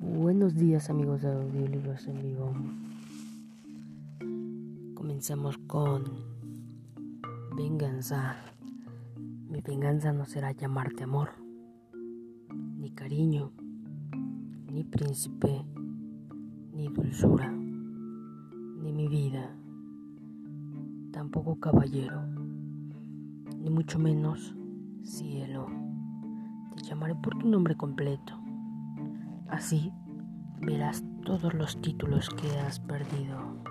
Buenos días amigos de Audiolibros en Vivo. Comencemos con venganza. Mi venganza no será llamarte amor, ni cariño, ni príncipe, ni dulzura, ni mi vida, tampoco caballero, ni mucho menos cielo. Te llamaré por tu nombre completo. Así verás todos los títulos que has perdido.